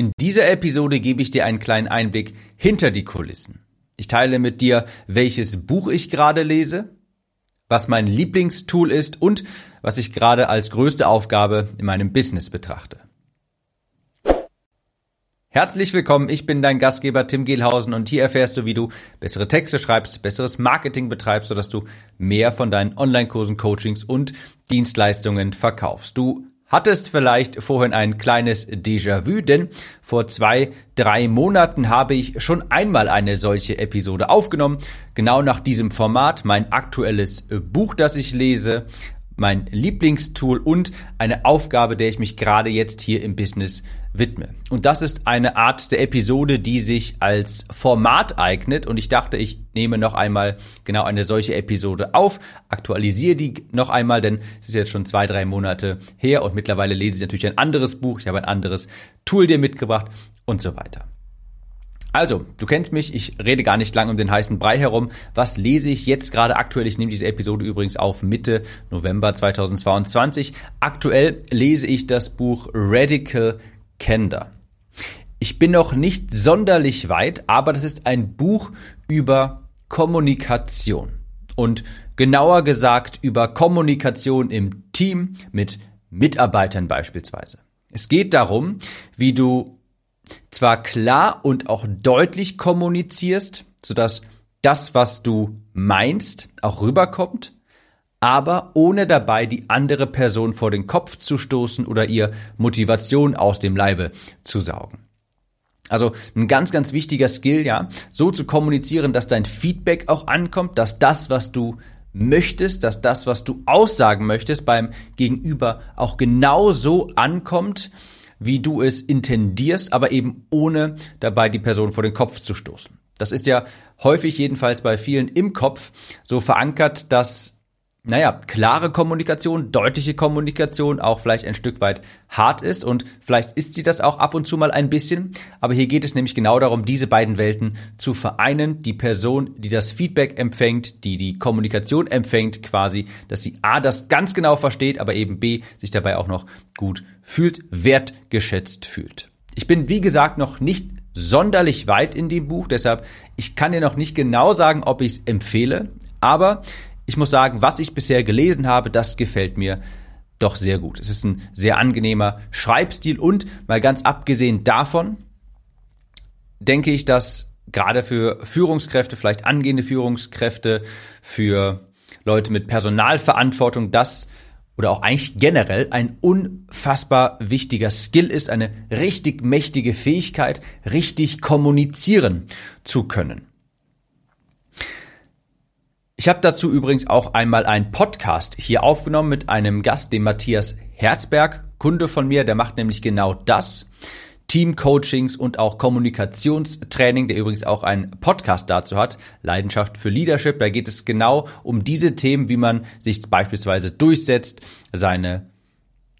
In dieser Episode gebe ich dir einen kleinen Einblick hinter die Kulissen. Ich teile mit dir, welches Buch ich gerade lese, was mein Lieblingstool ist und was ich gerade als größte Aufgabe in meinem Business betrachte. Herzlich willkommen, ich bin dein Gastgeber Tim Gehlhausen und hier erfährst du, wie du bessere Texte schreibst, besseres Marketing betreibst, sodass du mehr von deinen Online-Kursen, Coachings und Dienstleistungen verkaufst. Du hattest vielleicht vorhin ein kleines Déjà-vu, denn vor zwei, drei Monaten habe ich schon einmal eine solche Episode aufgenommen, genau nach diesem Format, mein aktuelles Buch, das ich lese, mein Lieblingstool und eine Aufgabe, der ich mich gerade jetzt hier im Business widme. Und das ist eine Art der Episode, die sich als Format eignet. Und ich dachte, ich nehme noch einmal genau eine solche Episode auf, aktualisiere die noch einmal, denn es ist jetzt schon zwei, drei Monate her und mittlerweile lese ich natürlich ein anderes Buch, ich habe ein anderes Tool dir mitgebracht und so weiter. Also, du kennst mich, ich rede gar nicht lang um den heißen Brei herum. Was lese ich jetzt gerade aktuell? Ich nehme diese Episode übrigens auf Mitte November 2022. Aktuell lese ich das Buch Radical Candor. Ich bin noch nicht sonderlich weit, aber das ist ein Buch über Kommunikation. Und genauer gesagt über Kommunikation im Team mit Mitarbeitern beispielsweise. Es geht darum, wie du zwar klar und auch deutlich kommunizierst, sodass das, was du meinst, auch rüberkommt, aber ohne dabei die andere Person vor den Kopf zu stoßen oder ihr Motivation aus dem Leibe zu saugen. Also ein ganz, ganz wichtiger Skill, ja, so zu kommunizieren, dass dein Feedback auch ankommt, dass das, was du möchtest, dass das, was du aussagen möchtest, beim Gegenüber auch genau so ankommt, wie du es intendierst, aber eben ohne dabei die Person vor den Kopf zu stoßen. Das ist ja häufig jedenfalls bei vielen im Kopf so verankert, dass naja, klare Kommunikation, deutliche Kommunikation auch vielleicht ein Stück weit hart ist und vielleicht ist sie das auch ab und zu mal ein bisschen, aber hier geht es nämlich genau darum, diese beiden Welten zu vereinen, die Person, die das Feedback empfängt, die die Kommunikation empfängt quasi, dass sie A, das ganz genau versteht, aber eben B, sich dabei auch noch gut fühlt, wertgeschätzt fühlt. Ich bin, wie gesagt, noch nicht sonderlich weit in dem Buch, deshalb ich kann dir noch nicht genau sagen, ob ich es empfehle, aber ich muss sagen, was ich bisher gelesen habe, das gefällt mir doch sehr gut. Es ist ein sehr angenehmer Schreibstil und mal ganz abgesehen davon, denke ich, dass gerade für Führungskräfte, vielleicht angehende Führungskräfte, für Leute mit Personalverantwortung, das oder auch eigentlich generell ein unfassbar wichtiger Skill ist, eine richtig mächtige Fähigkeit, richtig kommunizieren zu können. Ich habe dazu übrigens auch einmal einen Podcast hier aufgenommen mit einem Gast, dem Matthias Herzberg, Kunde von mir, der macht nämlich genau das. Teamcoachings und auch Kommunikationstraining, der übrigens auch einen Podcast dazu hat, Leidenschaft für Leadership. Da geht es genau um diese Themen, wie man sich beispielsweise durchsetzt, seine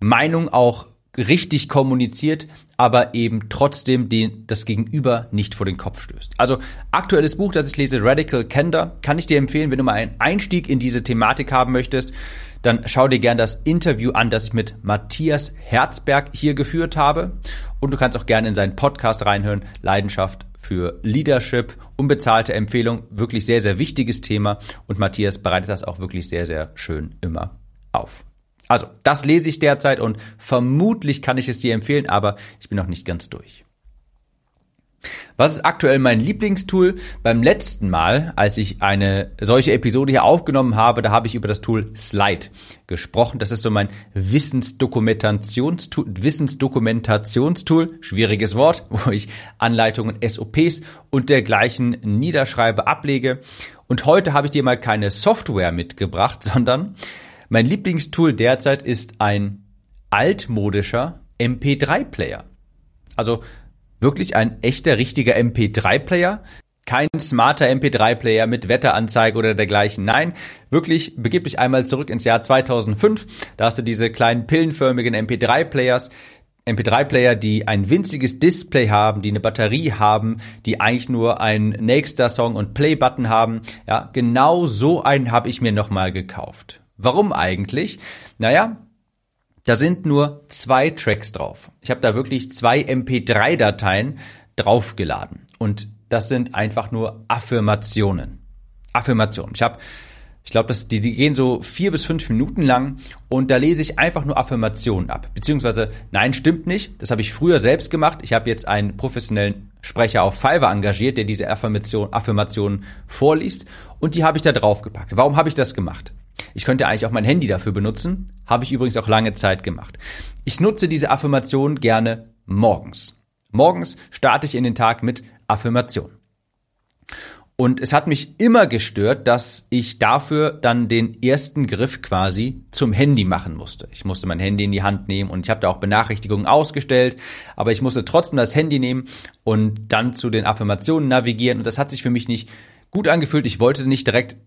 Meinung auch richtig kommuniziert, aber eben trotzdem den, das Gegenüber nicht vor den Kopf stößt. Also aktuelles Buch, das ich lese, Radical Candor, kann ich dir empfehlen, wenn du mal einen Einstieg in diese Thematik haben möchtest, dann schau dir gern das Interview an, das ich mit Matthias Herzberg hier geführt habe. Und du kannst auch gerne in seinen Podcast reinhören, Leidenschaft für Leadership, unbezahlte Empfehlung, wirklich sehr, sehr wichtiges Thema. Und Matthias bereitet das auch wirklich sehr, sehr schön immer. Also, das lese ich derzeit und vermutlich kann ich es dir empfehlen, aber ich bin noch nicht ganz durch. Was ist aktuell mein Lieblingstool? Beim letzten Mal, als ich eine solche Episode hier aufgenommen habe, da habe ich über das Tool Slide gesprochen. Das ist so mein Wissensdokumentationstool, Wissensdokumentationstool, schwieriges Wort, wo ich Anleitungen, SOPs und dergleichen niederschreibe, ablege. Und heute habe ich dir mal keine Software mitgebracht, sondern mein Lieblingstool derzeit ist ein altmodischer MP3-Player. Also wirklich ein echter, richtiger MP3-Player. Kein smarter MP3-Player mit Wetteranzeige oder dergleichen. Nein, wirklich begib dich einmal zurück ins Jahr 2005. Da hast du diese kleinen pillenförmigen MP3-Players, MP3-Player, die ein winziges Display haben, die eine Batterie haben, die eigentlich nur ein nächster Song und Play-Button haben. Ja, genau so einen habe ich mir nochmal gekauft. Warum eigentlich? Naja, Da sind nur zwei Tracks drauf. Ich habe da wirklich zwei MP3-Dateien draufgeladen. Und das sind einfach nur Affirmationen. Affirmationen. Ich habe ich glaube, die, die gehen so vier bis fünf Minuten lang und da lese ich einfach nur Affirmationen ab. Beziehungsweise, nein, stimmt nicht. Das habe ich früher selbst gemacht. Ich habe jetzt einen professionellen Sprecher auf Fiverr engagiert, der diese Affirmation, Affirmationen vorliest und die habe ich da draufgepackt. Warum habe ich das gemacht? Ich könnte eigentlich auch mein Handy dafür benutzen. Habe ich übrigens auch lange Zeit gemacht. Ich nutze diese Affirmation gerne morgens. Morgens starte ich in den Tag mit Affirmation. Und es hat mich immer gestört, dass ich dafür dann den ersten Griff quasi zum Handy machen musste. Ich musste mein Handy in die Hand nehmen und ich habe da auch Benachrichtigungen ausgestellt, aber ich musste trotzdem das Handy nehmen und dann zu den Affirmationen navigieren und das hat sich für mich nicht gut angefühlt. Ich wollte nicht direkt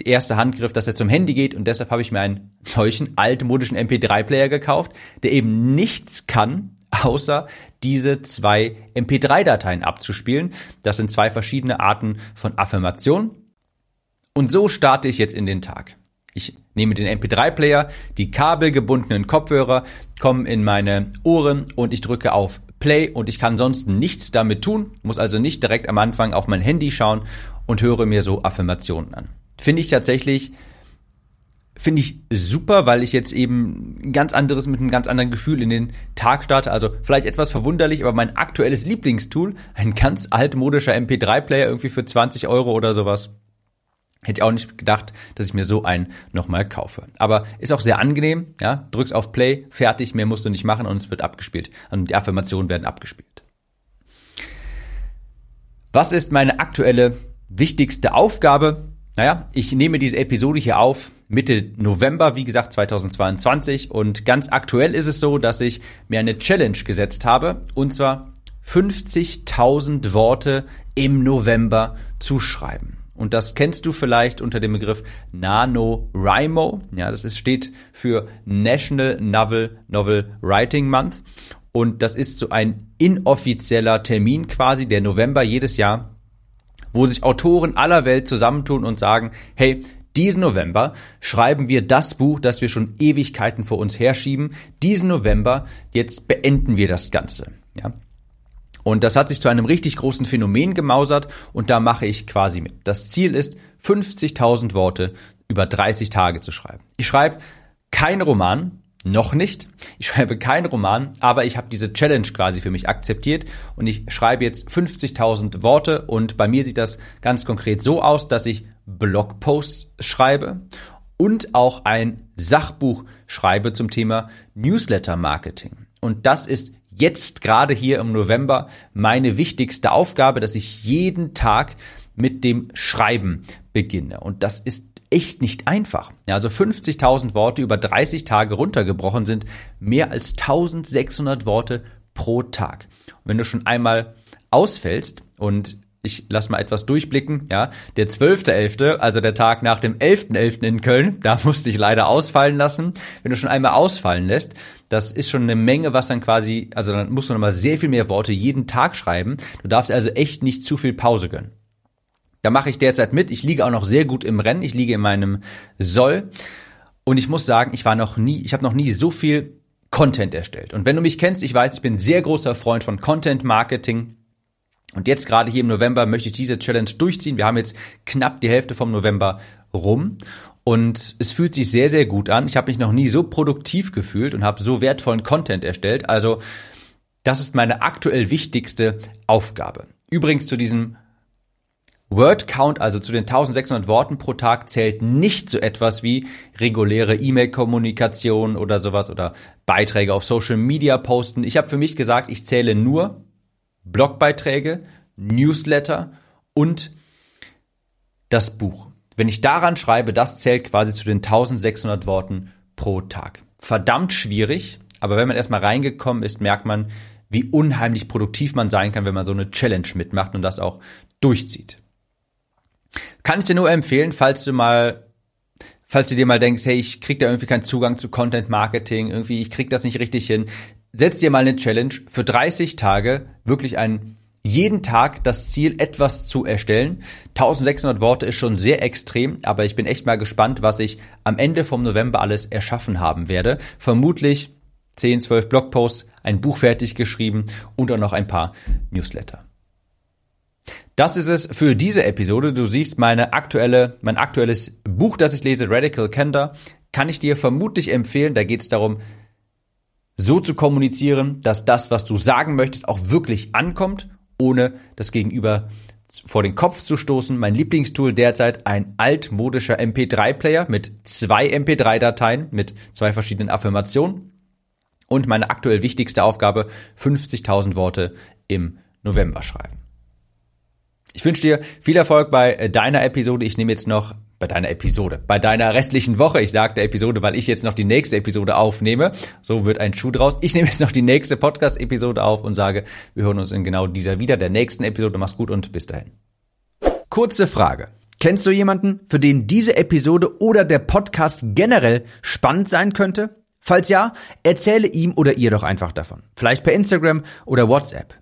der erste Handgriff, dass er zum Handy geht und deshalb habe ich mir einen solchen altmodischen MP3-Player gekauft, der eben nichts kann, außer diese zwei MP3-Dateien abzuspielen. Das sind zwei verschiedene Arten von Affirmation. Und so starte ich jetzt in den Tag. Ich nehme den MP3-Player, die kabelgebundenen Kopfhörer kommen in meine Ohren und ich drücke auf Play und ich kann sonst nichts damit tun, muss also nicht direkt am Anfang auf mein Handy schauen und höre mir so Affirmationen an. Finde ich tatsächlich finde ich super, weil ich jetzt eben ein ganz anderes mit einem ganz anderen Gefühl in den Tag starte. Also vielleicht etwas verwunderlich, aber mein aktuelles Lieblingstool, ein ganz altmodischer MP3-Player irgendwie für 20 Euro oder sowas. Hätte ich auch nicht gedacht, dass ich mir so einen nochmal kaufe. Aber ist auch sehr angenehm, ja. Drückst auf Play, fertig, mehr musst du nicht machen und es wird abgespielt. Und die Affirmationen werden abgespielt. Was ist meine aktuelle wichtigste Aufgabe? Naja, ich nehme diese Episode hier auf Mitte November, wie gesagt 2022 und ganz aktuell ist es so, dass ich mir eine Challenge gesetzt habe und zwar 50.000 Worte im November zu schreiben. Und das kennst du vielleicht unter dem Begriff NaNoWriMo. Ja, das ist, steht für National Novel Novel Writing Month. Und das ist so ein inoffizieller Termin quasi, der November jedes Jahr wo sich Autoren aller Welt zusammentun und sagen, hey, diesen November schreiben wir das Buch, das wir schon Ewigkeiten vor uns herschieben. Diesen November, jetzt beenden wir das Ganze. Ja. Und das hat sich zu einem richtig großen Phänomen gemausert und da mache ich quasi mit. Das Ziel ist, 50.000 Worte über 30 Tage zu schreiben. Ich schreibe keinen Roman, noch nicht. Ich schreibe keinen Roman, aber ich habe diese Challenge quasi für mich akzeptiert und ich schreibe jetzt 50.000 Worte und bei mir sieht das ganz konkret so aus, dass ich Blogposts schreibe und auch ein Sachbuch schreibe zum Thema Newsletter Marketing. Und das ist jetzt gerade hier im November meine wichtigste Aufgabe, dass ich jeden Tag mit dem Schreiben beginne. Und das ist echt nicht einfach. Ja, also 50.000 Worte über 30 Tage runtergebrochen sind mehr als 1600 Worte pro Tag. Und wenn du schon einmal ausfällst und ich lass mal etwas durchblicken, ja, der 12.11., also der Tag nach dem 11.11. .11. in Köln, da musste ich leider ausfallen lassen. Wenn du schon einmal ausfallen lässt, das ist schon eine Menge, was dann quasi, also dann musst du nochmal sehr viel mehr Worte jeden Tag schreiben. Du darfst also echt nicht zu viel Pause gönnen. Da mache ich derzeit mit. Ich liege auch noch sehr gut im Rennen. Ich liege in meinem Soll. Und ich muss sagen, ich war noch nie, ich habe noch nie so viel Content erstellt. Und wenn du mich kennst, ich weiß, ich bin sehr großer Freund von Content Marketing. Und jetzt gerade hier im November möchte ich diese Challenge durchziehen. Wir haben jetzt knapp die Hälfte vom November rum. Und es fühlt sich sehr, sehr gut an. Ich habe mich noch nie so produktiv gefühlt und habe so wertvollen Content erstellt. Also das ist meine aktuell wichtigste Aufgabe. Übrigens zu diesem Word Count, also zu den 1600 Worten pro Tag, zählt nicht so etwas wie reguläre E-Mail-Kommunikation oder sowas oder Beiträge auf Social Media posten. Ich habe für mich gesagt, ich zähle nur Blogbeiträge, Newsletter und das Buch. Wenn ich daran schreibe, das zählt quasi zu den 1600 Worten pro Tag. Verdammt schwierig, aber wenn man erstmal reingekommen ist, merkt man, wie unheimlich produktiv man sein kann, wenn man so eine Challenge mitmacht und das auch durchzieht. Kann ich dir nur empfehlen, falls du mal falls du dir mal denkst, hey, ich krieg da irgendwie keinen Zugang zu Content Marketing, irgendwie ich krieg das nicht richtig hin, setz dir mal eine Challenge für 30 Tage, wirklich ein jeden Tag das Ziel, etwas zu erstellen. 1600 Worte ist schon sehr extrem, aber ich bin echt mal gespannt, was ich am Ende vom November alles erschaffen haben werde. Vermutlich 10, 12 Blogposts, ein Buch fertig geschrieben und auch noch ein paar Newsletter. Das ist es für diese Episode. Du siehst meine aktuelle, mein aktuelles Buch, das ich lese, Radical Candor, kann ich dir vermutlich empfehlen. Da geht es darum, so zu kommunizieren, dass das, was du sagen möchtest, auch wirklich ankommt, ohne das Gegenüber vor den Kopf zu stoßen. Mein Lieblingstool derzeit ein altmodischer MP3-Player mit zwei MP3-Dateien mit zwei verschiedenen Affirmationen. Und meine aktuell wichtigste Aufgabe, 50.000 Worte im November schreiben. Ich wünsche dir viel Erfolg bei äh, deiner Episode. Ich nehme jetzt noch bei deiner Episode, bei deiner restlichen Woche. Ich sagte Episode, weil ich jetzt noch die nächste Episode aufnehme. So wird ein Schuh draus. Ich nehme jetzt noch die nächste Podcast-Episode auf und sage, wir hören uns in genau dieser wieder, der nächsten Episode. Mach's gut und bis dahin. Kurze Frage. Kennst du jemanden, für den diese Episode oder der Podcast generell spannend sein könnte? Falls ja, erzähle ihm oder ihr doch einfach davon. Vielleicht per Instagram oder WhatsApp.